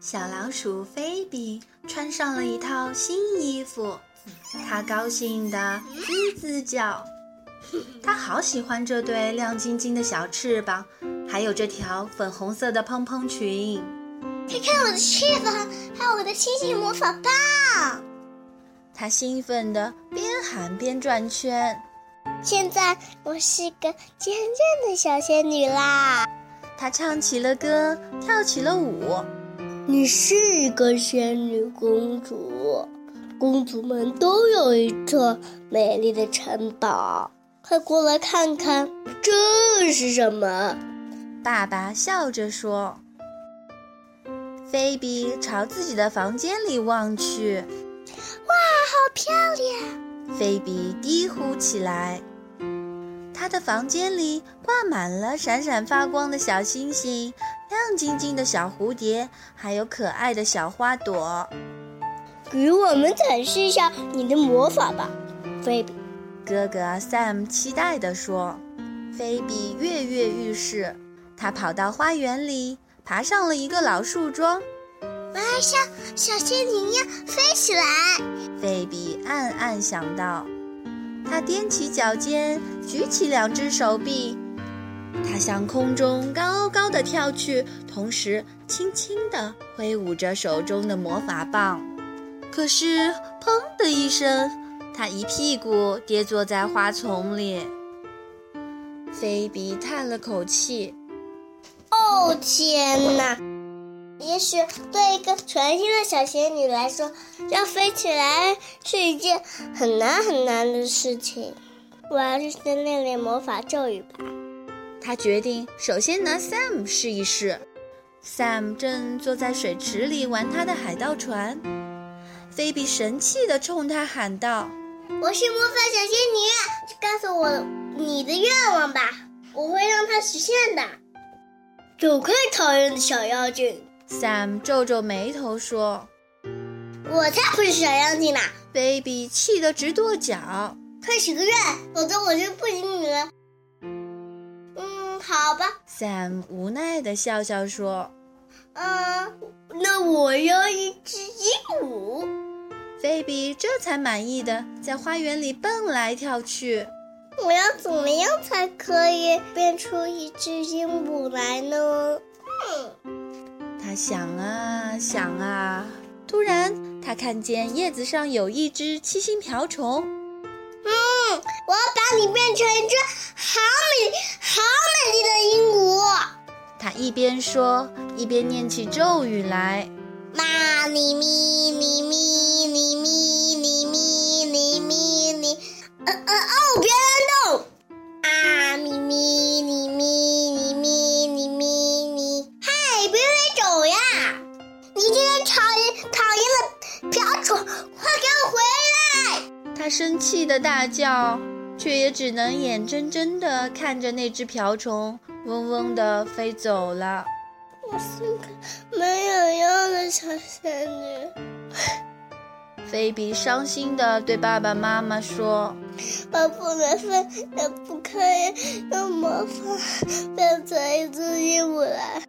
小老鼠菲比穿上了一套新衣服，它高兴的吱吱叫。它好喜欢这对亮晶晶的小翅膀，还有这条粉红色的蓬蓬裙。看看我的翅膀，还有我的星星魔法棒！它兴奋的边喊边转圈。现在我是个真正的小仙女啦！她唱起了歌，跳起了舞。你是一个仙女公主，公主们都有一座美丽的城堡。快过来看看，这是什么？爸爸笑着说。菲比朝自己的房间里望去，哇，好漂亮！菲比低呼起来。她的房间里挂满了闪闪发光的小星星、亮晶晶的小蝴蝶，还有可爱的小花朵。给我们展示一下你的魔法吧，菲比。哥哥 Sam 期待地说。菲比跃跃欲试，他跑到花园里。爬上了一个老树桩，我要像小仙女一样飞起来。菲比暗暗想到，他踮起脚尖，举起两只手臂，他向空中高高的跳去，同时轻轻地挥舞着手中的魔法棒。可是，砰的一声，他一屁股跌坐在花丛里。菲比叹了口气。哦天哪！也许对一个全新的小仙女来说，要飞起来是一件很难很难的事情。我要是先练练魔法咒语吧。他决定首先拿 Sam 试一试。Sam 正坐在水池里玩他的海盗船。菲比神气地冲他喊道：“我是魔法小仙女，告诉我你的愿望吧，我会让它实现的。”走开，讨厌的小妖精！Sam 皱皱眉头说：“我才不是小妖精呢！”Baby 气得直跺脚。快许个愿，否则我就不理你了。嗯，好吧。Sam 无奈的笑笑说：“嗯，那我要一只鹦鹉。”Baby 这才满意的在花园里蹦来跳去。我要怎么样才可以变出一只鹦鹉来呢？嗯他想啊想啊，突然他看见叶子上有一只七星瓢虫。嗯，我要把你变成一只好一边说，一边念起咒语来：“妈咪咪咪咪咪咪咪咪咪咪咪，呃呃哦，别乱动！啊咪咪咪咪咪咪咪咪咪，嗨，别飞走呀！你这个讨厌讨厌的瓢虫，快给我回来！”他生气的大叫，却也只能眼睁睁地看着那只瓢虫。嗡嗡地飞走了。我是个没有用的小仙女。菲比伤心地对爸爸妈妈说：“我不能飞，也不可以用魔法变成一只鹦鹉来。”